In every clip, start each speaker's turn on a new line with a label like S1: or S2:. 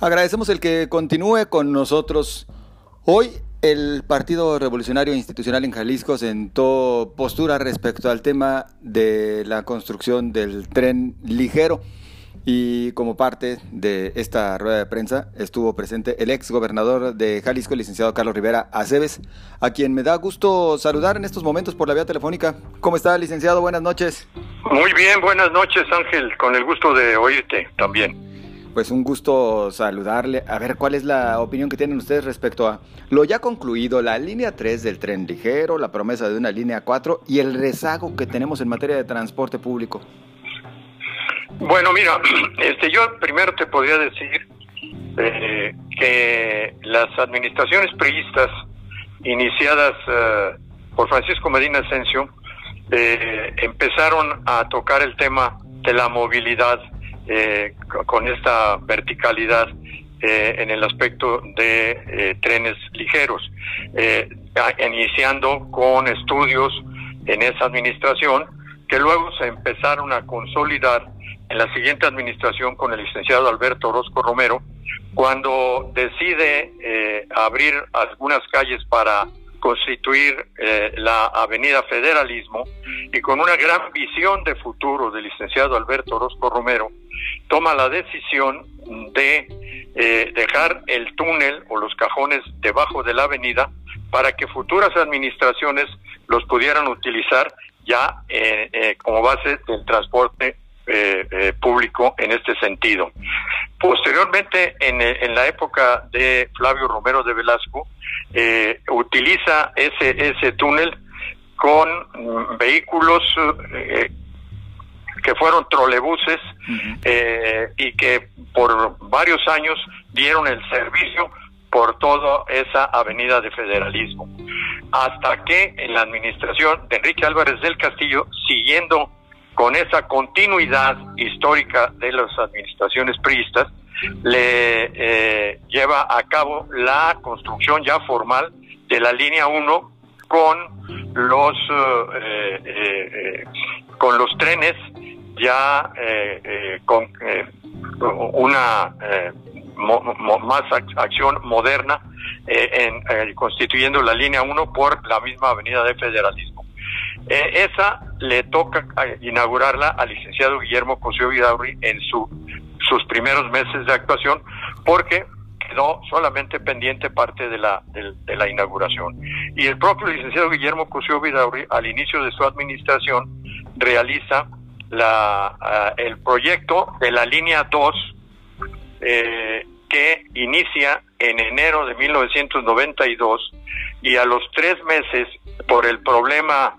S1: Agradecemos el que continúe con nosotros. Hoy el Partido Revolucionario Institucional en Jalisco sentó postura respecto al tema de la construcción del tren ligero y como parte de esta rueda de prensa estuvo presente el ex gobernador de Jalisco, el licenciado Carlos Rivera Aceves, a quien me da gusto saludar en estos momentos por la vía telefónica. ¿Cómo está, licenciado? Buenas noches.
S2: Muy bien, buenas noches, Ángel, con el gusto de oírte también.
S1: Pues un gusto saludarle. A ver, ¿cuál es la opinión que tienen ustedes respecto a lo ya concluido, la línea 3 del tren ligero, la promesa de una línea 4 y el rezago que tenemos en materia de transporte público?
S2: Bueno, mira, este, yo primero te podría decir eh, que las administraciones priistas iniciadas eh, por Francisco Medina Asensio eh, empezaron a tocar el tema de la movilidad eh, con esta verticalidad eh, en el aspecto de eh, trenes ligeros, iniciando con estudios en esa administración que luego se empezaron a consolidar en la siguiente administración con el licenciado Alberto Orozco Romero, cuando decide abrir algunas calles para constituir la Avenida Federalismo y con una gran visión de futuro del licenciado Alberto Orozco Romero, toma la decisión de eh, dejar el túnel o los cajones debajo de la avenida para que futuras administraciones los pudieran utilizar ya eh, eh, como base del transporte público en este sentido. Posteriormente, en, en, la época de Flavio Romero de Velasco, utiliza ese, ese túnel con mm, vehículos que fueron trolebuses eh, y que por varios años dieron el servicio por toda esa avenida de federalismo. Hasta que en la administración de Enrique Álvarez del Castillo, siguiendo con esa continuidad histórica de las administraciones priistas, le eh, lleva a cabo la construcción ya formal de la línea 1 con los eh, con los trenes ya eh, eh, con eh, una más acción moderna en, constituyendo la línea 1 por la misma avenida de federalismo. esa le toca inaugurarla al licenciado Guillermo Cosío Vidaurri en su, sus primeros meses de actuación porque quedó solamente pendiente parte de la, de, la inauguración. Y el propio licenciado Guillermo Cosío Vidaurri, al inicio de su administración, realiza la, el proyecto de la línea 2 eh, que inicia en enero de 1992 y a los tres meses por el problema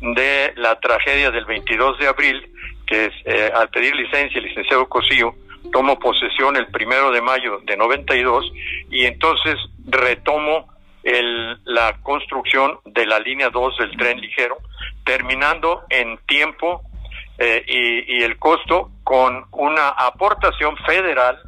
S2: de la tragedia del 22 de abril, que es, eh, al pedir licencia el licenciado Cosío tomo posesión el primero de mayo de 92 y entonces retomo el, la construcción de la línea 2 del tren ligero, terminando en tiempo eh, y, el costo con una aportación federal,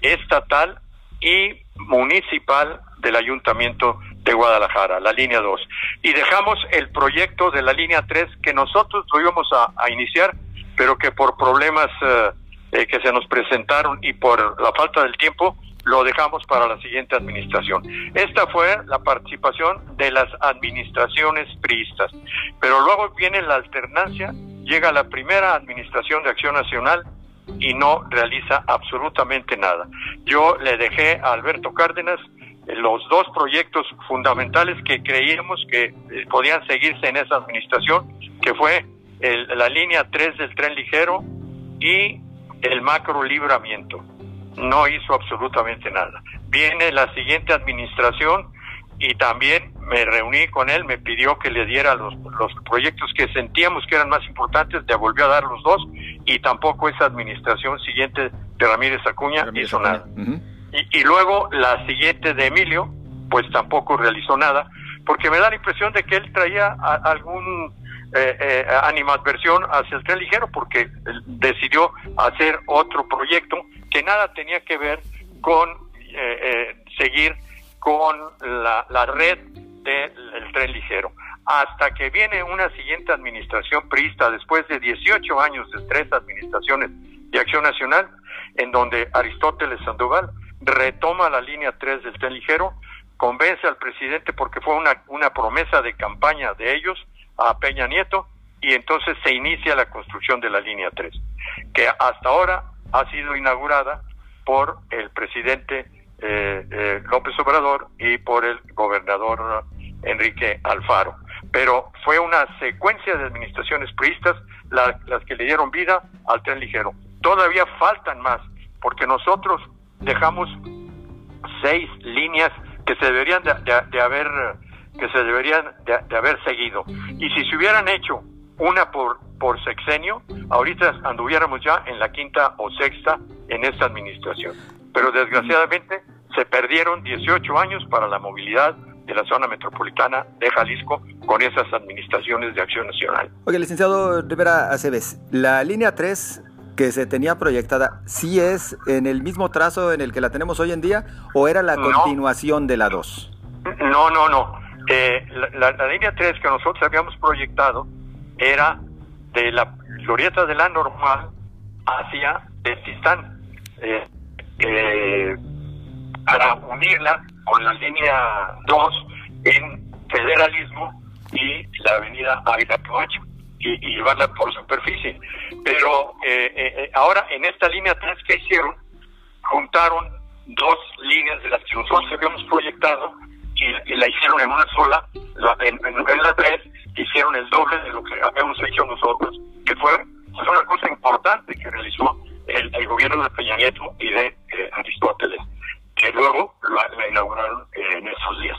S2: estatal y municipal del Ayuntamiento de Guadalajara, la línea 2. Y dejamos el proyecto de la línea 3 que nosotros lo íbamos a, iniciar, pero que por problemas eh, eh, que se nos presentaron y por la falta del tiempo, lo dejamos para la siguiente administración. Esta fue la participación de las administraciones priistas, pero luego viene la alternancia llega la primera administración de Acción Nacional y no realiza absolutamente nada. Yo le dejé a Alberto Cárdenas eh, los dos proyectos fundamentales que creíamos que eh, podían seguirse en esa administración, que fue la línea 3 del tren ligero y el macro libramiento. No hizo absolutamente nada. Viene la siguiente administración y también me reuní con él, me pidió que le diera los, los proyectos que sentíamos que eran más importantes, le volvió a dar los dos y tampoco esa administración siguiente de Ramírez Acuña hizo nada. y, y, luego la siguiente de Emilio, pues tampoco realizó nada, porque me da la impresión de que él traía algún eh, eh, animadversión hacia el tren ligero, porque decidió hacer otro proyecto que nada tenía que ver con eh, eh seguir con la, la red del tren ligero. Hasta que viene una siguiente administración priista después de 18 años de tres administraciones de Acción Nacional en donde Aristóteles Sandoval retoma la línea 3 del tren ligero, convence al presidente porque fue una, una promesa de campaña de ellos a Peña Nieto y entonces se inicia la construcción de la línea 3, que hasta ahora ha sido inaugurada por el presidente eh, eh, López Obrador y por el gobernador Enrique Alfaro. Pero fue una secuencia de administraciones priistas las que le dieron vida al tren ligero. Todavía faltan más, porque nosotros dejamos seis líneas que se deberían de, haber que se deberían de, haber seguido. Y si se hubieran hecho una por, por sexenio, ahorita anduviéramos ya en la quinta o sexta en esta administración. Pero desgraciadamente se perdieron 18 años para la movilidad de la zona metropolitana de Jalisco con esas administraciones de acción nacional.
S1: Oye, licenciado Rivera Aceves, la línea 3 que se tenía proyectada, ¿sí es en el mismo trazo en el que la tenemos hoy en día o era la continuación de la 2?
S2: No, no, no. Eh, la, línea 3 que nosotros habíamos proyectado era de la glorieta de la normal hacia Tistán, eh, eh, para unirla con la línea 2 en federalismo y la avenida Ávila Camacho y, llevarla por superficie. Pero eh, ahora en esta línea 3 que hicieron, juntaron dos líneas de las que nosotros habíamos proyectado y, la hicieron en una sola, en, en, la 3 hicieron el doble de lo que habíamos hecho nosotros, que fue, una cosa importante que realizó el, gobierno de Peña Nieto y de Aristóteles, que luego la inauguraron en esos días.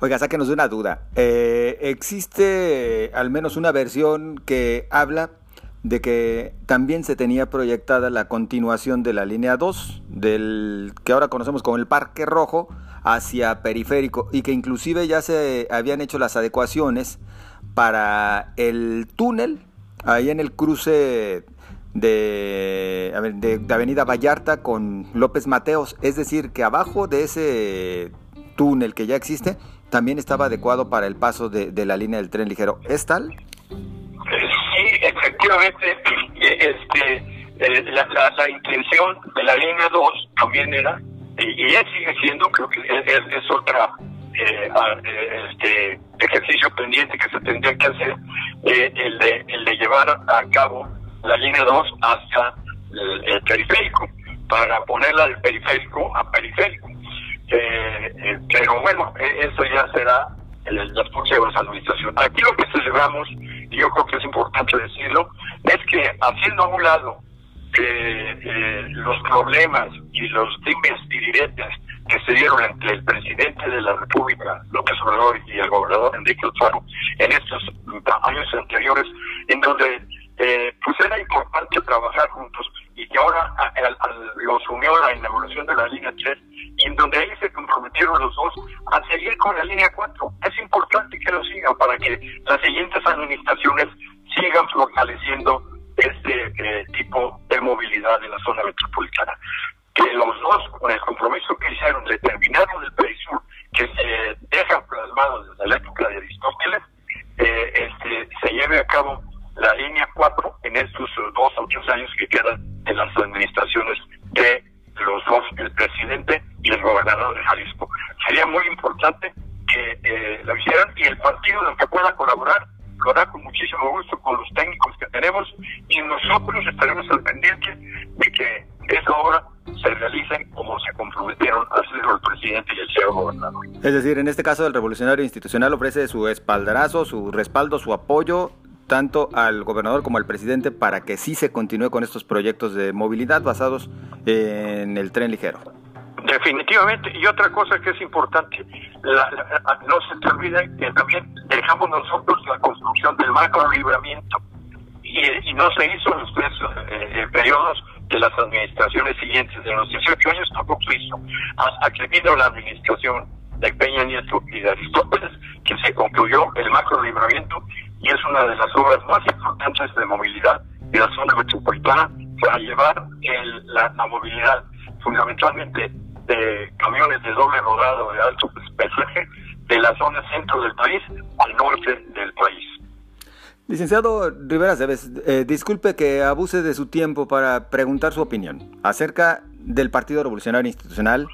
S1: Oiga, sáquenos de una duda. Eh, existe al menos una versión que habla de que también se tenía proyectada la continuación de la línea 2, del que ahora conocemos como el Parque Rojo, hacia Periférico, y que inclusive ya se habían hecho las adecuaciones para el túnel, ahí en el cruce de, de, Avenida Vallarta con López Mateos, es decir, que abajo de ese túnel que ya existe, también estaba adecuado para el paso de, la línea del tren ligero. ¿Es tal?
S2: Sí, efectivamente. Este, eh, la, intención de la línea 2 también era, y, ya sigue siendo, creo que es, otra eh, eh, este, ejercicio pendiente que se tendría que hacer, el, de, el de llevar a cabo la línea 2 hacia el periférico, para ponerla del periférico a periférico. Eh, eh, pero bueno, e, eso ya será en las próximas administraciones. Aquí lo que celebramos, y yo creo que es importante decirlo, es que haciendo a un lado eh, los problemas y los dimes y diretes que se dieron entre el presidente de la República, López Obrador, y el gobernador Enrique Alfaro en estos años anteriores, en donde pues era importante trabajar juntos y que ahora los unió la inauguración de la línea 3 en donde ahí se comprometieron los dos a seguir con la línea 4. Es importante que lo sigan para que las siguientes administraciones sigan fortaleciendo este eh, tipo de movilidad en la zona metropolitana. Que los dos, con el compromiso que hicieron de terminar el Perisur, que se deja plasmado desde la época de Aristóteles, eh, este, se lleve a cabo la línea 4 en estos dos o tres años que quedan en las administraciones de los dos, el presidente y el gobernador de Jalisco. Sería muy importante que y el partido en que pueda colaborar lo hará con muchísimo gusto con los técnicos que tenemos y nosotros estaremos al pendiente de que esa obra se realice como se comprometieron a hacerlo el presidente y el señor gobernador.
S1: Es decir, en este caso el revolucionario institucional ofrece su espaldarazo, su respaldo, su apoyo tanto al gobernador como al presidente para que sí se continúe con estos proyectos de movilidad basados en el tren ligero.
S2: Definitivamente. Y otra cosa que es importante, no se te olvide que también dejamos nosotros la construcción del macro libramiento y, no se hizo en los tres eh, eh, periodos de las administraciones siguientes. De los 18 años tampoco se hizo. Hasta que vino la administración de Peña Nieto y de Aristóteles, que se concluyó el macro libramiento y es una de las obras más importantes de movilidad de la zona metropolitana para llevar la, movilidad fundamentalmente de camiones de doble rodado de alto pesaje de la zona centro del país al norte del país.
S1: Licenciado Rivera Cebes, eh, disculpe que abuse de su tiempo para preguntar su opinión acerca del Partido Revolucionario Institucional.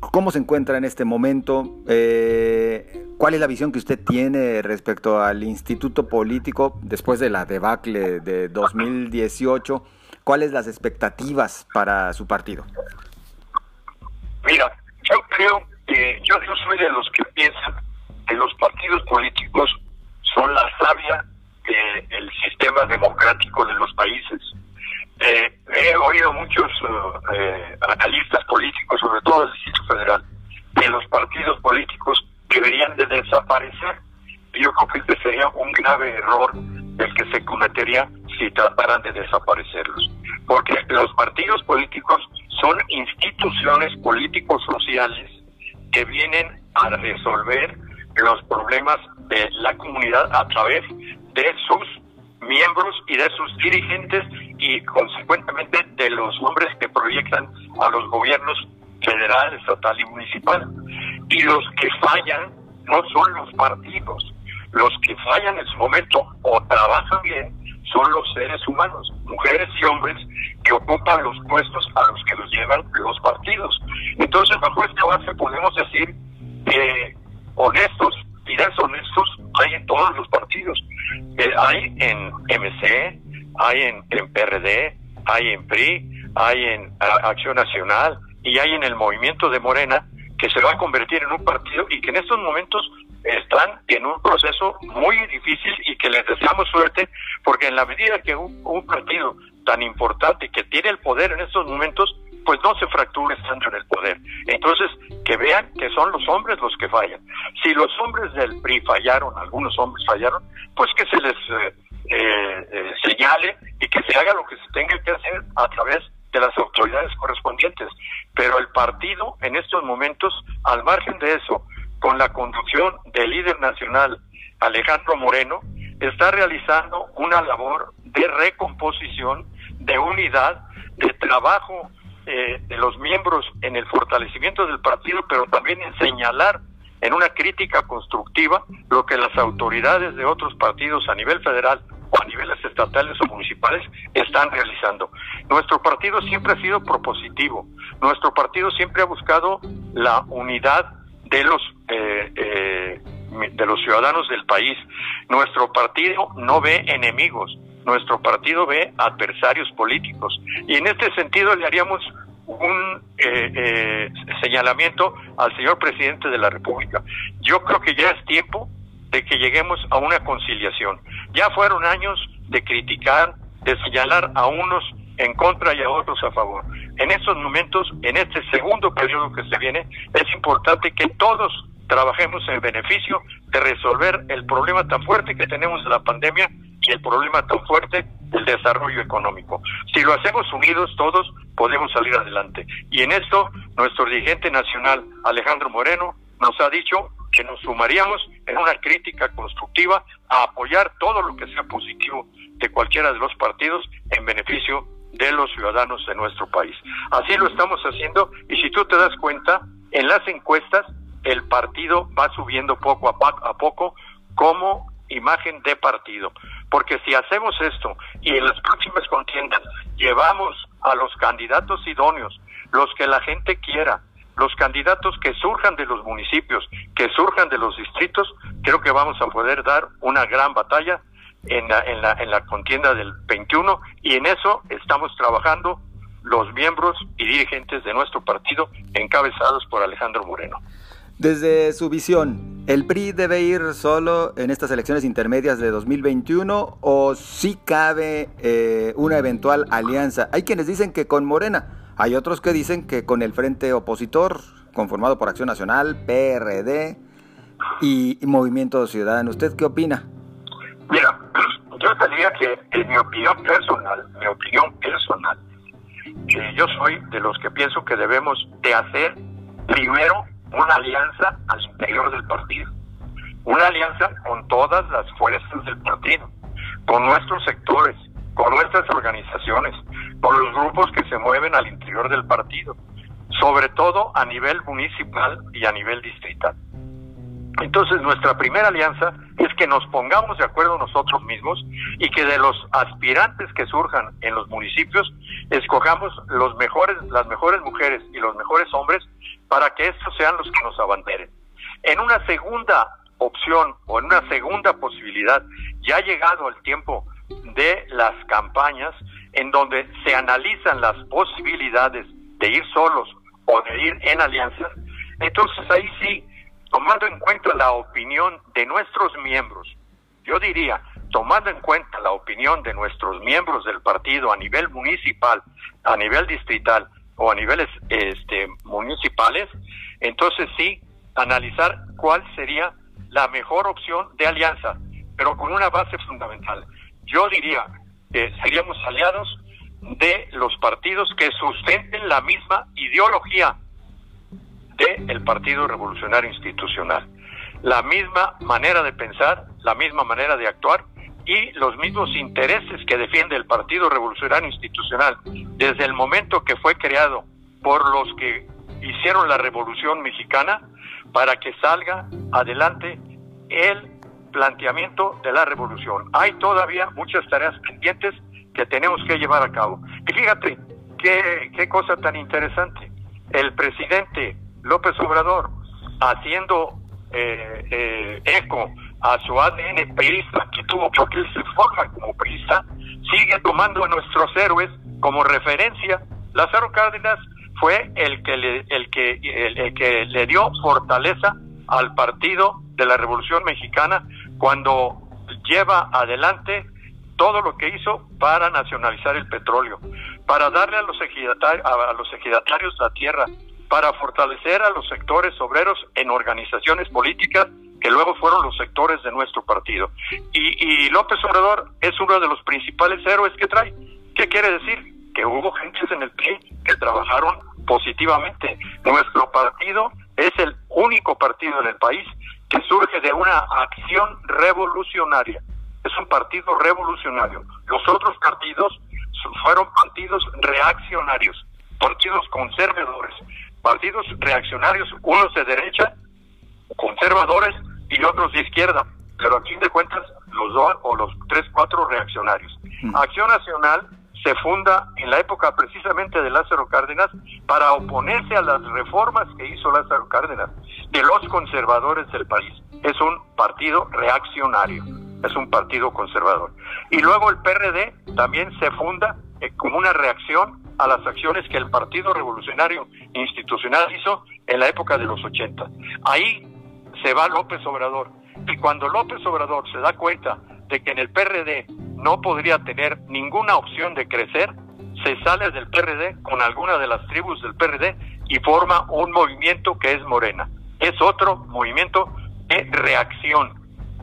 S1: ¿Cómo se encuentra en este momento? Eh, ¿Cuál es la visión que usted tiene respecto al instituto político después de la debacle de 2018? ¿Cuáles las expectativas para su partido?
S2: Mira, yo creo que yo, soy de los que piensan que los partidos políticos son la savia del sistema democrático de los países. Eh, he oído muchos eh, analistas políticos, sobre todo del Distrito Federal, que los partidos políticos deberían de desaparecer. Yo creo que este sería un grave error el que se cometería si trataran de desaparecerlos. Porque los partidos políticos son instituciones políticos sociales que vienen a resolver los problemas de la comunidad a través de sus miembros y de sus dirigentes y consecuentemente de los nombres que proyectan a los gobiernos federal, estatal y municipal. Y los que fallan no son los partidos, los que fallan en su momento o trabajan bien son los seres humanos, mujeres y hombres que ocupan los puestos a los que los llevan los partidos. Entonces, bajo esta base podemos decir que honestos y deshonestos hay en todos los partidos. Eh, hay en MC, hay en, en, PRD, hay en PRI, hay en Acción Nacional y hay en el movimiento de Morena que se va a convertir en un partido y que en estos momentos están en un proceso muy difícil y que les deseamos suerte porque en la medida que un, un partido tan importante que tiene el poder en estos momentos pues no se fracture estando en el poder. Entonces, que vean que son los hombres los que fallan. Si los hombres del PRI fallaron, algunos hombres fallaron, pues que se les eh, eh, eh, señale y que se haga lo que se tenga que hacer a través de las autoridades correspondientes. Pero el partido, en estos momentos, al margen de eso, con la conducción del líder nacional Alejandro Moreno, está realizando una labor de recomposición, de unidad, de trabajo eh, de los miembros en el fortalecimiento del partido, pero también en señalar en una crítica constructiva lo que las autoridades de otros partidos a nivel federal o a niveles estatales o municipales están realizando. Nuestro partido siempre ha sido propositivo, nuestro partido siempre ha buscado la unidad de los eh, eh, de los ciudadanos del país. Nuestro partido no ve enemigos, nuestro partido ve adversarios políticos. Y en este sentido le haríamos un eh, eh, señalamiento al señor presidente de la República. Yo creo que ya es tiempo de que lleguemos a una conciliación. Ya fueron años de criticar, de señalar a unos en contra y a otros a favor. En estos momentos, en este segundo periodo que se viene, es importante que todos trabajemos en beneficio de resolver el problema tan fuerte que tenemos de la pandemia y el problema tan fuerte del desarrollo económico. Si lo hacemos unidos todos, podemos salir adelante. Y en esto, nuestro dirigente nacional, Alejandro Moreno, nos ha dicho que nos sumaríamos en una crítica constructiva a apoyar todo lo que sea positivo de cualquiera de los partidos en beneficio de los ciudadanos de nuestro país. Así lo estamos haciendo y si tú te das cuenta, en las encuestas el partido va subiendo poco a, poco como imagen de partido. Porque si hacemos esto y en las próximas contiendas llevamos a los candidatos idóneos, los que la gente quiera, los candidatos que surjan de los municipios, que surjan de los distritos, creo que vamos a poder dar una gran batalla en la, en la, en la contienda del 21 y en eso estamos trabajando los miembros y dirigentes de nuestro partido encabezados por Alejandro Moreno.
S1: Desde su visión, ¿el PRI debe ir solo en estas elecciones intermedias de 2021 o sí cabe eh, una eventual alianza? Hay quienes dicen que con Morena, hay otros que dicen que con el Frente Opositor, conformado por Acción Nacional, PRD y, Movimiento Ciudadano. ¿Usted qué opina?
S2: Mira, yo diría que en mi opinión personal, mi opinión personal, que yo soy de los que pienso que debemos de hacer primero una alianza al interior del partido, una alianza con todas las fuerzas del partido, con nuestros sectores, con nuestras organizaciones, con los grupos que se mueven al interior del partido, sobre todo a nivel municipal y a nivel distrital. Entonces nuestra primera alianza es que nos pongamos de acuerdo nosotros mismos y que de los aspirantes que surjan en los municipios escojamos los mejores, las mejores mujeres y los mejores hombres para que estos sean los que nos abanderen. En una segunda opción o en una segunda posibilidad, ya ha llegado el tiempo de las campañas en donde se analizan las posibilidades de ir solos o de ir en alianzas, entonces ahí sí, tomando en cuenta la opinión de nuestros miembros, yo diría, tomando en cuenta la opinión de nuestros miembros del partido a nivel municipal, a nivel distrital o a niveles este, municipales, entonces sí, analizar cuál sería la mejor opción de alianza, pero con una base fundamental. Yo diría que seríamos aliados de los partidos que sustenten la misma ideología del Partido Revolucionario Institucional. La misma manera de pensar, la misma manera de actuar y los mismos intereses que defiende el Partido Revolucionario Institucional desde el momento que fue creado por los que hicieron la Revolución Mexicana para que salga adelante el planteamiento de la revolución. Hay todavía muchas tareas pendientes que tenemos que llevar a cabo. Y fíjate, qué, qué cosa tan interesante. El presidente López Obrador, haciendo eh, eh, eco a su ADN periodista que tuvo porque él se forma como periodista, sigue tomando a nuestros héroes como referencia. Lázaro Cárdenas fue el que le, el que le dio fortaleza al partido de la Revolución Mexicana cuando lleva adelante todo lo que hizo para nacionalizar el petróleo, para darle a los ejidatarios, a los ejidatarios la tierra, para fortalecer a los sectores obreros en organizaciones políticas que luego fueron los sectores de nuestro partido. Y, López Obrador es uno de los principales héroes que trae. ¿Qué quiere decir? Que hubo gentes en el PRI que trabajaron positivamente. Nuestro partido es el único partido en el país que surge de una acción revolucionaria. Es un partido revolucionario. Los otros partidos fueron partidos reaccionarios, partidos conservadores, partidos reaccionarios, unos de derecha, conservadores y otros de izquierda, pero a fin de cuentas los dos o los tres, cuatro reaccionarios. Acción Nacional se funda en la época precisamente de Lázaro Cárdenas para oponerse a las reformas que hizo Lázaro Cárdenas, de los conservadores del país. Es un partido reaccionario, es un partido conservador. Y luego el PRD también se funda eh, como una reacción a las acciones que el Partido Revolucionario Institucional hizo en la época de los 80. Ahí se va López Obrador. Y cuando López Obrador se da cuenta de que en el PRD no podría tener ninguna opción de crecer, se sale del PRD con alguna de las tribus del PRD y forma un movimiento que es Morena. Es otro movimiento de reacción,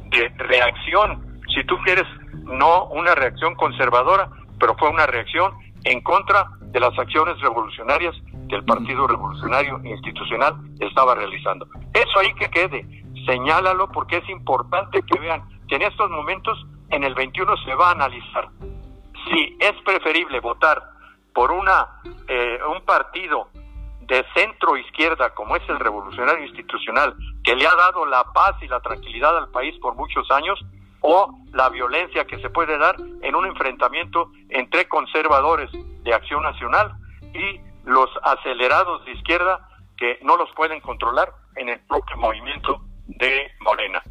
S2: de reacción, si tú quieres, no una reacción conservadora, pero fue una reacción en contra de las acciones revolucionarias que el Partido Revolucionario Institucional estaba realizando. Eso ahí que quede, señálalo porque es importante que vean que en estos momentos, en el 21 se va a analizar si es preferible votar por una eh, un partido de centro izquierda como es el Revolucionario Institucional, que le ha dado la paz y la tranquilidad al país por muchos años, o la violencia que se puede dar en un enfrentamiento entre conservadores de Acción Nacional y los acelerados de izquierda que no los pueden controlar en el propio movimiento de Morena.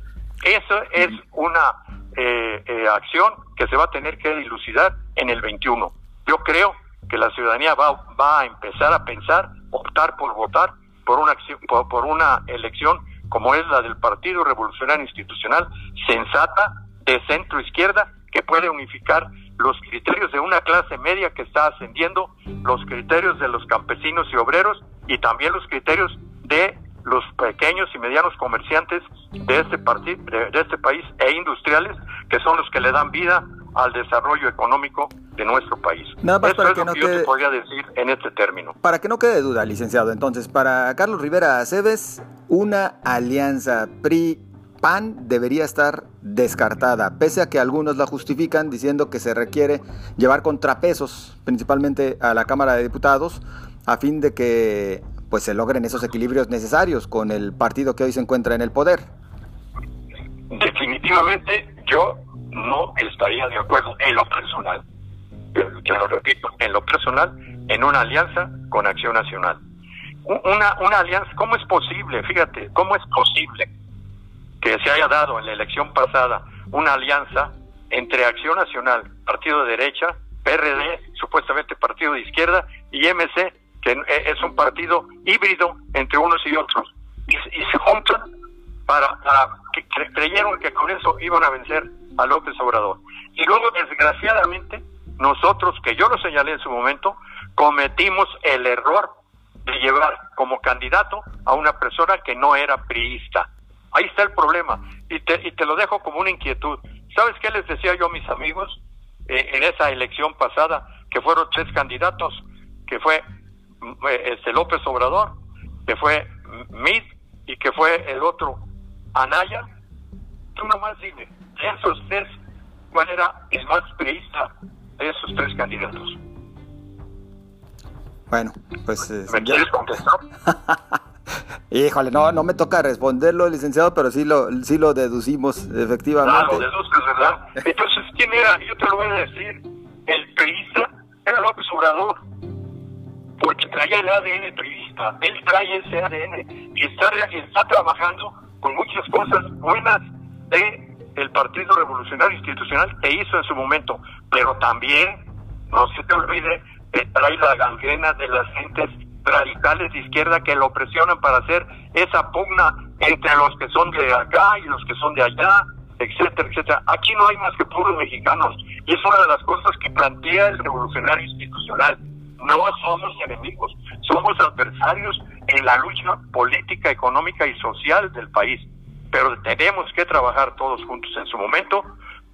S2: Esa es una eh, eh, acción que se va a tener que dilucidar en el 21. Yo creo que la ciudadanía va, va a empezar a pensar, optar por votar por una, acción, por una elección como es la del Partido Revolucionario Institucional, sensata, de centro izquierda, que puede unificar los criterios de una clase media que está ascendiendo, los criterios de los campesinos y obreros y también los criterios de los pequeños y medianos comerciantes de este, de, este país e industriales que son los que le dan vida al desarrollo económico de nuestro país.
S1: Nada más para que, no
S2: yo podría decir en este término.
S1: Para que no quede duda, licenciado, entonces, para Carlos Rivera Aceves, una alianza PRI-PAN debería estar descartada, pese a que algunos la justifican diciendo que se requiere llevar contrapesos, principalmente a la Cámara de Diputados, a fin de que pues se logren esos equilibrios necesarios con el partido que hoy se encuentra en el poder.
S2: definitivamente yo no estaría de acuerdo en lo personal, que lo repito, en lo personal, en una alianza con Acción Nacional. Una, una alianza, ¿cómo es posible? Fíjate, ¿cómo es posible que se haya dado en la elección pasada una alianza entre Acción Nacional, partido de derecha, PRD, supuestamente partido de izquierda, y MC, que es un partido híbrido entre unos y otros, y, se juntan para, que creyeron que con eso iban a vencer a López Obrador. Y luego, desgraciadamente, nosotros, que yo lo señalé en su momento, cometimos el error de llevar como candidato a una persona que no era priista. Ahí está el problema. Y te, y te lo dejo como una inquietud. ¿Sabes qué les decía yo a mis amigos eh, en esa elección pasada? Que fueron tres candidatos, que fue eh, este López Obrador, que fue Mid y que fue el otro Anaya. Tú nomás dime, de esos tres, ¿cuál era el más priista de esos tres candidatos?
S1: Bueno, pues... Eh,
S2: ¿Me quieres contestar?
S1: Híjole, no, no me toca responderlo, licenciado, pero sí lo, sí lo deducimos, efectivamente.
S2: Claro, deduzcas, ¿verdad? Entonces, ¿quién era? Yo te lo voy a decir. El periodista era López Obrador, porque traía el ADN periodista. Él trae ese ADN y está, está trabajando con muchas cosas buenas de Partido Revolucionario Institucional que hizo en su momento, pero también, no se te olvide, trae la gangrena de las gentes radicales de izquierda que lo presionan para hacer esa pugna entre los que son de acá y los que son de allá, etcétera, etcétera. Aquí no hay más que puros mexicanos y es una de las cosas que plantea el revolucionario institucional. No somos enemigos, somos adversarios en la lucha política, económica y social del país, pero tenemos que trabajar todos juntos en su momento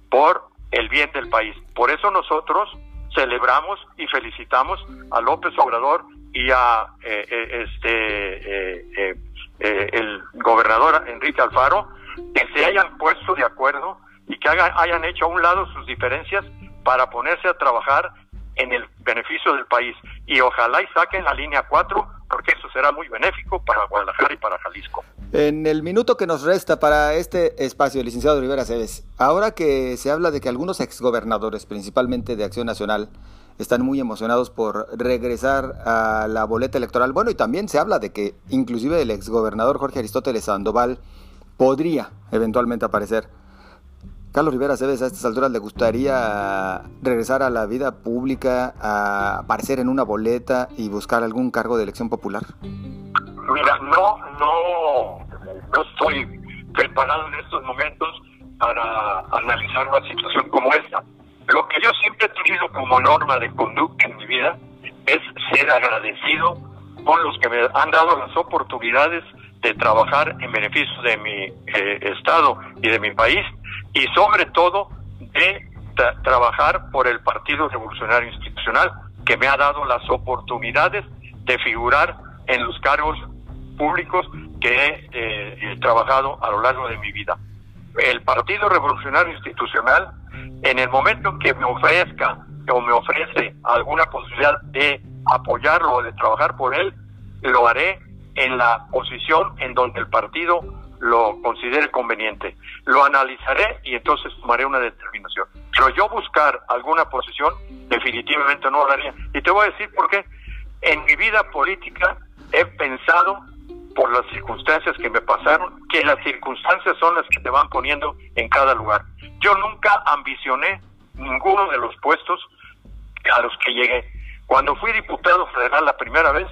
S2: por el bien del país. Por eso nosotros celebramos y felicitamos a López Obrador y a eh, eh, este eh, el gobernador Enrique Alfaro que se hayan puesto de acuerdo y que hayan hecho a un lado sus diferencias para ponerse a trabajar en el beneficio del país y ojalá y saquen la línea 4 porque eso será muy benéfico para Guadalajara y para Jalisco.
S1: En el minuto que nos resta para este espacio, licenciado Rivera Cebes, ahora que se habla de que algunos exgobernadores, principalmente de Acción Nacional, están muy emocionados por regresar a la boleta electoral. Bueno, y también se habla de que inclusive el exgobernador Jorge Aristóteles Sandoval podría eventualmente aparecer. Carlos Rivera Cebes, a estas alturas le gustaría regresar a la vida pública, a aparecer en una boleta y buscar algún cargo de elección popular.
S2: Mira, no, no, no estoy preparado en estos momentos para analizar una situación como esta. Lo que yo siempre he tenido como norma de conducta en mi vida es ser agradecido con los que me han dado las oportunidades de trabajar en beneficio de mi eh, estado y de mi país y sobre todo de trabajar por el Partido Revolucionario Institucional que me ha dado las oportunidades de figurar en los cargos públicos que he eh, trabajado a lo largo de mi vida. El Partido Revolucionario Institucional en el momento que me ofrezca o me ofrece alguna posibilidad de apoyarlo o de trabajar por él, lo haré en la posición en donde el partido lo considere conveniente. Lo analizaré y entonces tomaré una determinación. Pero yo buscar alguna posición definitivamente no lo haría. Y te voy a decir por qué. En mi vida política he pensado por las circunstancias que me pasaron, que las circunstancias son las que te van poniendo en cada lugar. Yo nunca ambicioné ninguno de los puestos a los que llegué. Cuando fui diputado federal la primera vez,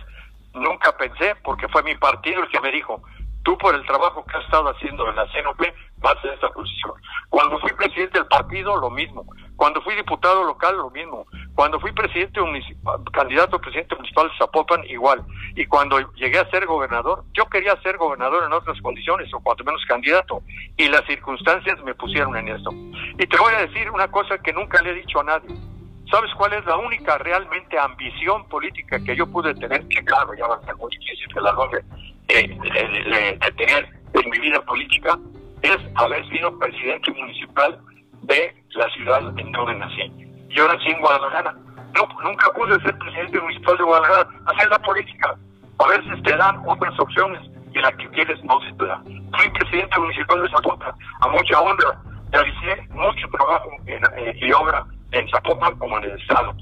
S2: nunca pensé, porque fue mi partido el que me dijo, tú por el trabajo que has estado haciendo en la CNOP vas a esta posición. Cuando fui presidente del partido, lo mismo. Cuando fui diputado local, lo mismo. Cuando fui presidente municipal, candidato a presidente municipal de Zapopan, igual. Y cuando llegué a ser gobernador, yo quería ser gobernador en otras condiciones, o cuanto menos candidato. Y las circunstancias me pusieron en esto. Y te voy a decir una cosa que nunca le he dicho a nadie. ¿Sabes cuál es la única realmente ambición política que yo pude tener? Que claro, ya va a ser muy difícil que la logre de, tener en mi vida política, es haber sido presidente municipal de la ciudad en donde nací. Yo nací en Guadalajara. No, nunca pude ser presidente municipal de Guadalajara, hacer la política. A veces te dan otras opciones y la que quieres no se te da. Fui presidente municipal de Zapopan, a mucha honra, realicé mucho trabajo eh, y obra en Zapopan como en el Estado,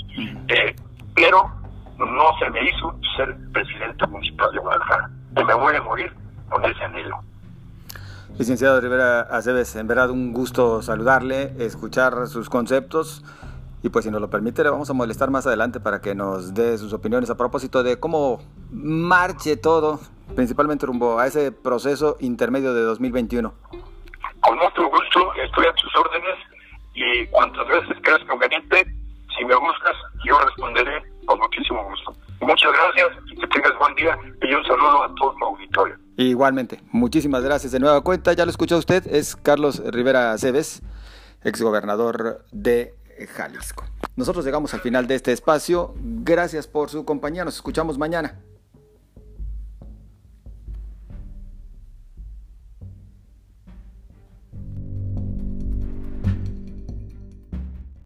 S2: eh, pero no se me hizo ser presidente municipal de Guadalajara. Y me voy a morir con ese anhelo.
S1: Licenciado Rivera Aceves, en verdad un gusto saludarle, escuchar sus conceptos y pues si nos lo permite le vamos a molestar más adelante para que nos dé sus opiniones a propósito de cómo marche todo, principalmente rumbo a ese proceso intermedio de 2021.
S2: Con mucho gusto, estoy a tus órdenes y cuantas veces creas conveniente, si me buscas, yo responderé con muchísimo gusto. Muchas gracias, que tengas buen día y un saludo a todo tu auditorio.
S1: Igualmente, muchísimas gracias de nueva cuenta. Ya lo escuchó usted, es Carlos Rivera Aceves, exgobernador de Jalisco. Nosotros llegamos al final de este espacio. Gracias por su compañía. Nos escuchamos mañana.